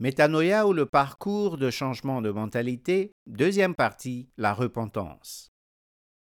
Métanoïa ou le parcours de changement de mentalité, deuxième partie, la repentance.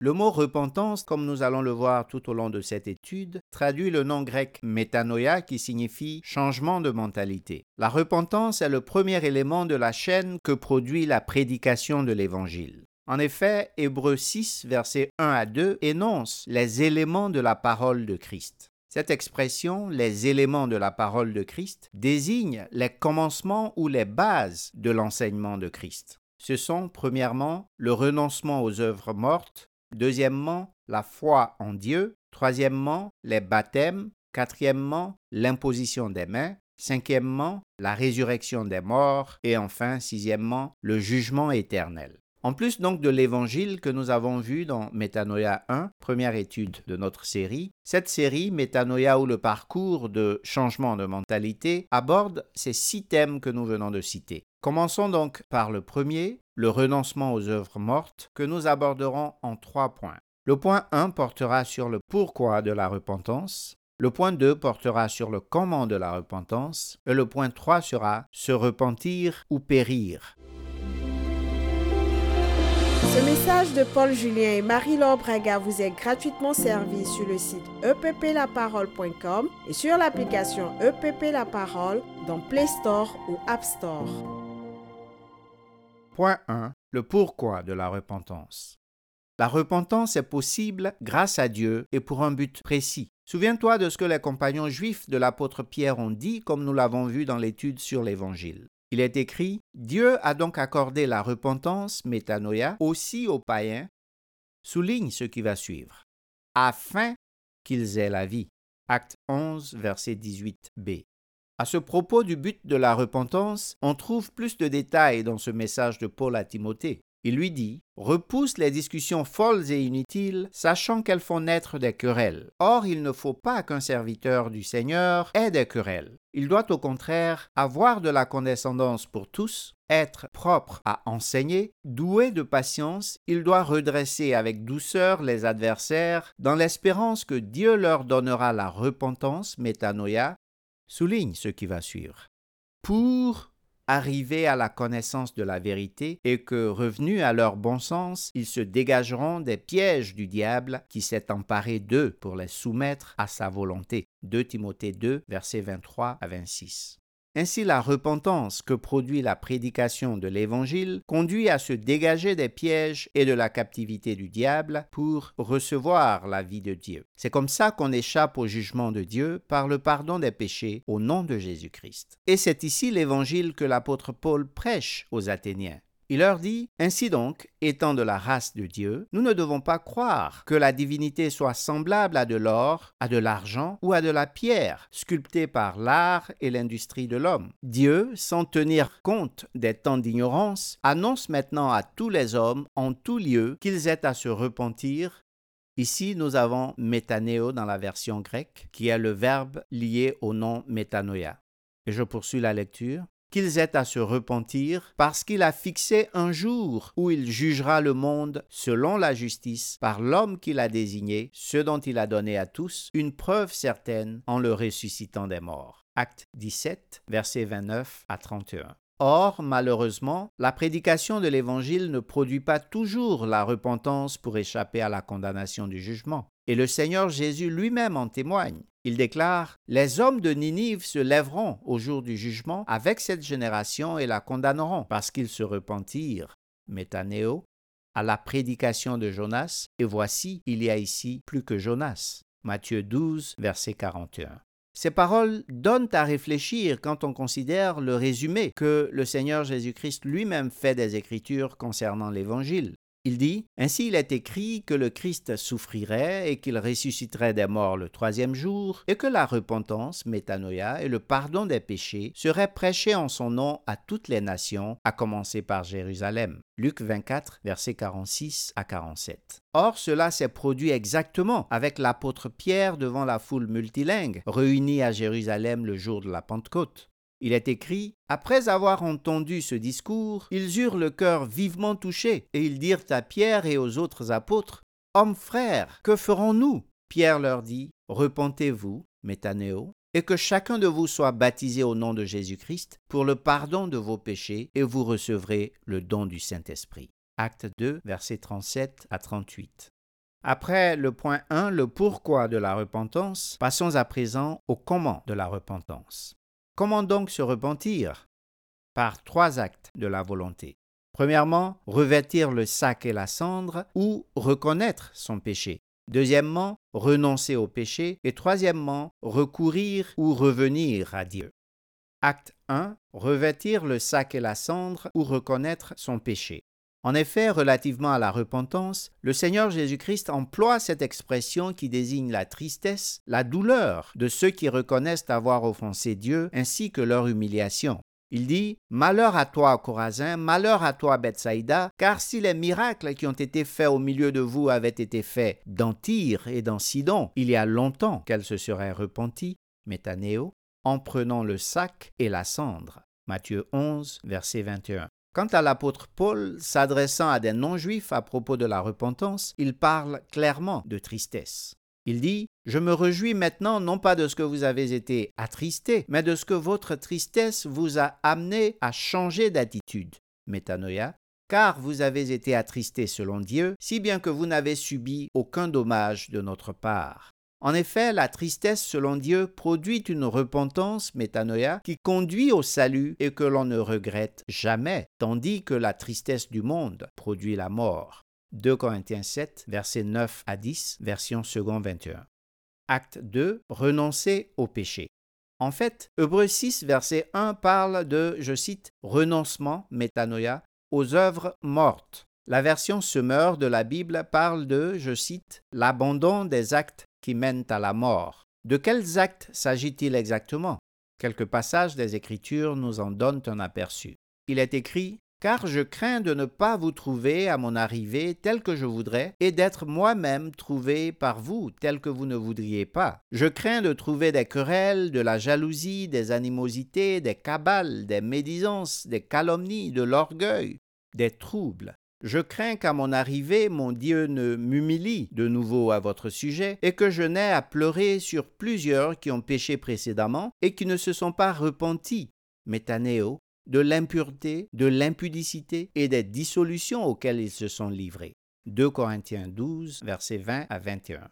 Le mot repentance, comme nous allons le voir tout au long de cette étude, traduit le nom grec métanoïa qui signifie changement de mentalité. La repentance est le premier élément de la chaîne que produit la prédication de l'Évangile. En effet, Hébreux 6, versets 1 à 2 énonce les éléments de la parole de Christ. Cette expression, les éléments de la parole de Christ, désigne les commencements ou les bases de l'enseignement de Christ. Ce sont, premièrement, le renoncement aux œuvres mortes, deuxièmement, la foi en Dieu, troisièmement, les baptêmes, quatrièmement, l'imposition des mains, cinquièmement, la résurrection des morts, et enfin, sixièmement, le jugement éternel. En plus donc de l'évangile que nous avons vu dans Métanoïa 1, première étude de notre série, cette série, Métanoïa ou le parcours de changement de mentalité, aborde ces six thèmes que nous venons de citer. Commençons donc par le premier, le renoncement aux œuvres mortes, que nous aborderons en trois points. Le point 1 portera sur le pourquoi de la repentance, le point 2 portera sur le comment de la repentance, et le point 3 sera se repentir ou périr. Ce message de Paul Julien et Marie-Laure Braga vous est gratuitement servi sur le site epplaparole.com et sur l'application EPP La Parole dans Play Store ou App Store. Point 1. Le pourquoi de la repentance. La repentance est possible grâce à Dieu et pour un but précis. Souviens-toi de ce que les compagnons juifs de l'apôtre Pierre ont dit comme nous l'avons vu dans l'étude sur l'Évangile. Il est écrit Dieu a donc accordé la repentance, métanoïa, aussi aux païens, souligne ce qui va suivre, afin qu'ils aient la vie. Acte 11, verset 18b. À ce propos du but de la repentance, on trouve plus de détails dans ce message de Paul à Timothée. Il lui dit Repousse les discussions folles et inutiles, sachant qu'elles font naître des querelles. Or, il ne faut pas qu'un serviteur du Seigneur ait des querelles. Il doit au contraire avoir de la condescendance pour tous, être propre à enseigner, doué de patience, il doit redresser avec douceur les adversaires, dans l'espérance que Dieu leur donnera la repentance, métanoïa, souligne ce qui va suivre. Pour arriver à la connaissance de la vérité et que, revenus à leur bon sens, ils se dégageront des pièges du diable qui s'est emparé d'eux pour les soumettre à sa volonté. 2 Timothée 2, versets 23 à 26. Ainsi la repentance que produit la prédication de l'Évangile conduit à se dégager des pièges et de la captivité du diable pour recevoir la vie de Dieu. C'est comme ça qu'on échappe au jugement de Dieu par le pardon des péchés au nom de Jésus-Christ. Et c'est ici l'Évangile que l'apôtre Paul prêche aux Athéniens. Il leur dit, Ainsi donc, étant de la race de Dieu, nous ne devons pas croire que la divinité soit semblable à de l'or, à de l'argent ou à de la pierre, sculptée par l'art et l'industrie de l'homme. Dieu, sans tenir compte des temps d'ignorance, annonce maintenant à tous les hommes, en tout lieu, qu'ils aient à se repentir Ici, nous avons métanéo dans la version grecque, qui est le verbe lié au nom métanoïa. Et je poursuis la lecture qu'ils aient à se repentir, parce qu'il a fixé un jour où il jugera le monde selon la justice par l'homme qu'il a désigné, ce dont il a donné à tous une preuve certaine en le ressuscitant des morts. Acte 17, versets 29 à 31. Or, malheureusement, la prédication de l'Évangile ne produit pas toujours la repentance pour échapper à la condamnation du jugement. Et le Seigneur Jésus lui-même en témoigne. Il déclare Les hommes de Ninive se lèveront au jour du jugement avec cette génération et la condamneront parce qu'ils se repentirent, métanéo, à la prédication de Jonas, et voici, il y a ici plus que Jonas. Matthieu 12, verset 41. Ces paroles donnent à réfléchir quand on considère le résumé que le Seigneur Jésus-Christ lui-même fait des Écritures concernant l'Évangile. Il dit, Ainsi il est écrit que le Christ souffrirait et qu'il ressusciterait des morts le troisième jour, et que la repentance, métanoïa, et le pardon des péchés seraient prêchés en son nom à toutes les nations, à commencer par Jérusalem. Luc 24, versets 46 à 47. Or, cela s'est produit exactement avec l'apôtre Pierre devant la foule multilingue, réunie à Jérusalem le jour de la Pentecôte. Il est écrit, Après avoir entendu ce discours, ils eurent le cœur vivement touché, et ils dirent à Pierre et aux autres apôtres, Hommes frères, que ferons-nous? Pierre leur dit, Repentez-vous, métanéo, et que chacun de vous soit baptisé au nom de Jésus-Christ pour le pardon de vos péchés, et vous recevrez le don du Saint-Esprit. Acte 2, versets 37 à 38. Après le point 1, le pourquoi de la repentance, passons à présent au comment de la repentance. Comment donc se repentir? Par trois actes de la volonté. Premièrement, revêtir le sac et la cendre ou reconnaître son péché. Deuxièmement, renoncer au péché. Et troisièmement, recourir ou revenir à Dieu. Acte 1. Revêtir le sac et la cendre ou reconnaître son péché. En effet, relativement à la repentance, le Seigneur Jésus-Christ emploie cette expression qui désigne la tristesse, la douleur de ceux qui reconnaissent avoir offensé Dieu, ainsi que leur humiliation. Il dit Malheur à toi, Corazin, malheur à toi, Bethsaïda, car si les miracles qui ont été faits au milieu de vous avaient été faits dans Tyr et dans Sidon, il y a longtemps qu'elle se serait repentie, métanéo, en prenant le sac et la cendre. Matthieu 11, verset 21. Quant à l'apôtre Paul, s'adressant à des non-juifs à propos de la repentance, il parle clairement de tristesse. Il dit Je me réjouis maintenant non pas de ce que vous avez été attristé, mais de ce que votre tristesse vous a amené à changer d'attitude. Métanoïa. Car vous avez été attristé selon Dieu, si bien que vous n'avez subi aucun dommage de notre part. En effet, la tristesse selon Dieu produit une repentance, métanoïa, qui conduit au salut et que l'on ne regrette jamais, tandis que la tristesse du monde produit la mort. 2 Corinthiens 7, versets 9 à 10, version second 21. Acte 2, renoncer au péché. En fait, Hébreu 6, verset 1 parle de, je cite, renoncement, métanoïa, aux œuvres mortes. La version Semeur de la Bible parle de, je cite, l'abandon des actes qui mènent à la mort. De quels actes s'agit-il exactement? Quelques passages des Écritures nous en donnent un aperçu. Il est écrit car je crains de ne pas vous trouver à mon arrivée tel que je voudrais, et d'être moi-même trouvé par vous tel que vous ne voudriez pas. Je crains de trouver des querelles, de la jalousie, des animosités, des cabales, des médisances, des calomnies, de l'orgueil, des troubles. Je crains qu'à mon arrivée, mon Dieu ne m'humilie de nouveau à votre sujet, et que je n'aie à pleurer sur plusieurs qui ont péché précédemment et qui ne se sont pas repentis. Métanéo, de l'impureté, de l'impudicité et des dissolutions auxquelles ils se sont livrés. 2 Corinthiens 12, versets 20 à 21.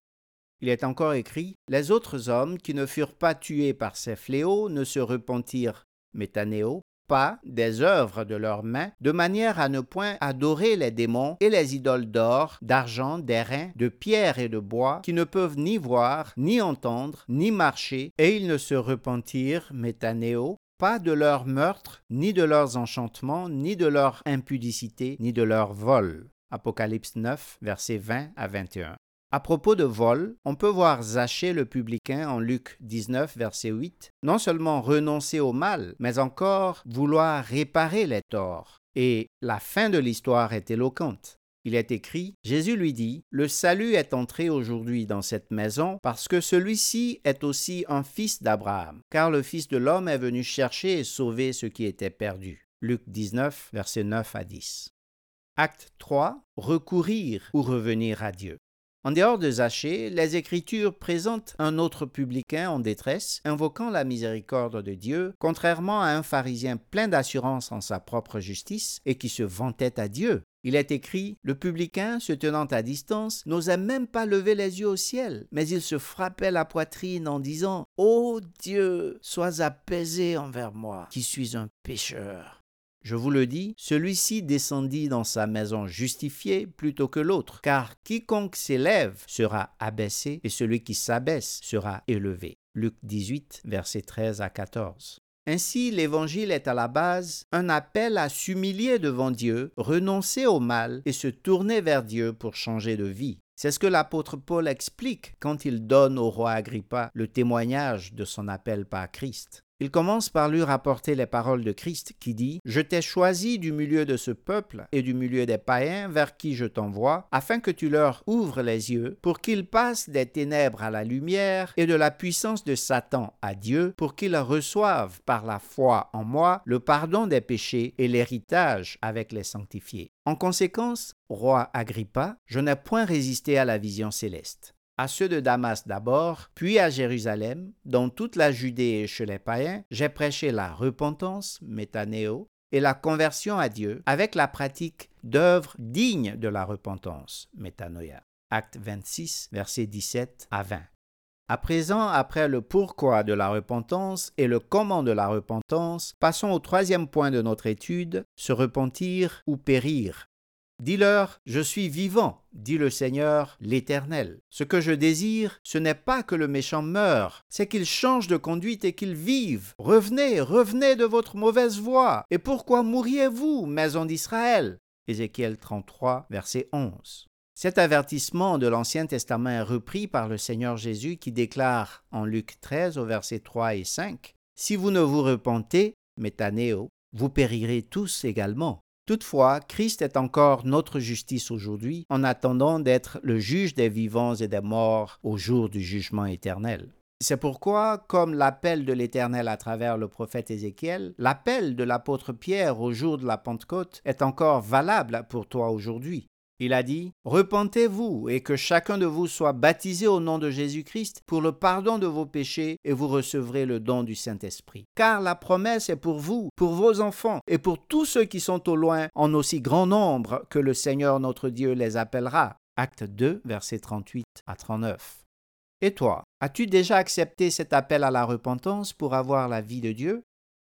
Il est encore écrit Les autres hommes qui ne furent pas tués par ces fléaux ne se repentirent, métanéo, pas des œuvres de leurs mains, de manière à ne point adorer les démons et les idoles d'or, d'argent, d'airain, de pierre et de bois, qui ne peuvent ni voir, ni entendre, ni marcher, et ils ne se repentirent, métanéo, pas de leur meurtre, ni de leurs enchantements, ni de leur impudicité, ni de leur vol. Apocalypse 9, versets 20 à 21. À propos de vol, on peut voir Zachée le publicain en Luc 19, verset 8, non seulement renoncer au mal, mais encore vouloir réparer les torts. Et la fin de l'histoire est éloquente. Il est écrit, Jésus lui dit, Le salut est entré aujourd'hui dans cette maison parce que celui-ci est aussi un fils d'Abraham, car le Fils de l'homme est venu chercher et sauver ce qui était perdu. Luc 19, versets 9 à 10. Acte 3. Recourir ou revenir à Dieu. En dehors de Zachée, les Écritures présentent un autre publicain en détresse, invoquant la miséricorde de Dieu, contrairement à un pharisien plein d'assurance en sa propre justice et qui se vantait à Dieu. Il est écrit Le publicain, se tenant à distance, n'osait même pas lever les yeux au ciel, mais il se frappait la poitrine en disant Ô Dieu, sois apaisé envers moi, qui suis un pécheur. Je vous le dis, celui-ci descendit dans sa maison justifié plutôt que l'autre, car quiconque s'élève sera abaissé et celui qui s'abaisse sera élevé. Luc 18, versets 13 à 14. Ainsi, l'Évangile est à la base un appel à s'humilier devant Dieu, renoncer au mal et se tourner vers Dieu pour changer de vie. C'est ce que l'apôtre Paul explique quand il donne au roi Agrippa le témoignage de son appel par Christ. Il commence par lui rapporter les paroles de Christ qui dit Je t'ai choisi du milieu de ce peuple et du milieu des païens vers qui je t'envoie, afin que tu leur ouvres les yeux, pour qu'ils passent des ténèbres à la lumière et de la puissance de Satan à Dieu, pour qu'ils reçoivent par la foi en moi le pardon des péchés et l'héritage avec les sanctifiés. En conséquence, roi Agrippa, je n'ai point résisté à la vision céleste. À ceux de Damas d'abord, puis à Jérusalem, dans toute la Judée et chez les païens, j'ai prêché la repentance, métanéo, et la conversion à Dieu avec la pratique d'œuvres dignes de la repentance, métanoïa. Acte 26, versets 17 à 20. À présent, après le pourquoi de la repentance et le comment de la repentance, passons au troisième point de notre étude, se repentir ou périr. Dis-leur, je suis vivant, dit le Seigneur l'Éternel. Ce que je désire, ce n'est pas que le méchant meure, c'est qu'il change de conduite et qu'il vive. Revenez, revenez de votre mauvaise voie. Et pourquoi mourriez-vous, maison d'Israël? Ézéchiel 33, verset 11. Cet avertissement de l'Ancien Testament est repris par le Seigneur Jésus qui déclare en Luc 13 au verset 3 et 5 Si vous ne vous repentez, métanéo, vous périrez tous également. Toutefois, Christ est encore notre justice aujourd'hui en attendant d'être le juge des vivants et des morts au jour du jugement éternel. C'est pourquoi, comme l'appel de l'Éternel à travers le prophète Ézéchiel, l'appel de l'apôtre Pierre au jour de la Pentecôte est encore valable pour toi aujourd'hui. Il a dit, Repentez-vous et que chacun de vous soit baptisé au nom de Jésus-Christ pour le pardon de vos péchés et vous recevrez le don du Saint-Esprit. Car la promesse est pour vous, pour vos enfants et pour tous ceux qui sont au loin en aussi grand nombre que le Seigneur notre Dieu les appellera. Acte 2, versets 38 à 39. Et toi, as-tu déjà accepté cet appel à la repentance pour avoir la vie de Dieu?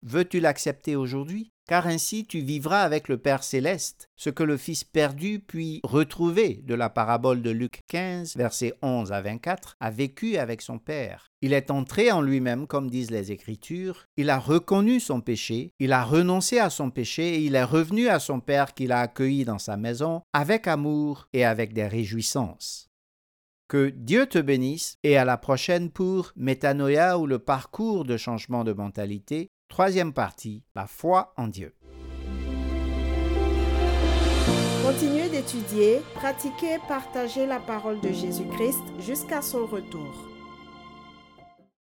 Veux-tu l'accepter aujourd'hui? Car ainsi tu vivras avec le Père céleste, ce que le Fils perdu puis retrouvé de la parabole de Luc 15, versets 11 à 24, a vécu avec son Père. Il est entré en lui-même, comme disent les Écritures, il a reconnu son péché, il a renoncé à son péché et il est revenu à son Père qu'il a accueilli dans sa maison avec amour et avec des réjouissances. Que Dieu te bénisse et à la prochaine pour Métanoïa ou le parcours de changement de mentalité Troisième partie, la foi en Dieu. Continuez d'étudier, pratiquer et partager la parole de Jésus-Christ jusqu'à son retour.